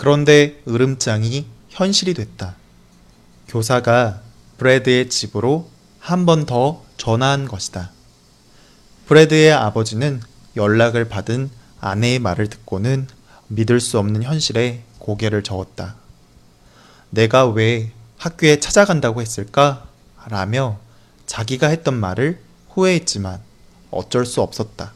그런데 으름장이 현실이 됐다. 교사가 브래드의 집으로 한 번 더 전화한 것이다. 브래드의 아버지는 연락을 받은 아내의 말을 듣고는 믿을 수 없는 현실에 고개를 저었다. 내가 왜 학교에 찾아간다고 했을까? 라며 자기가 했던 말을 후회했지만 어쩔 수 없었다.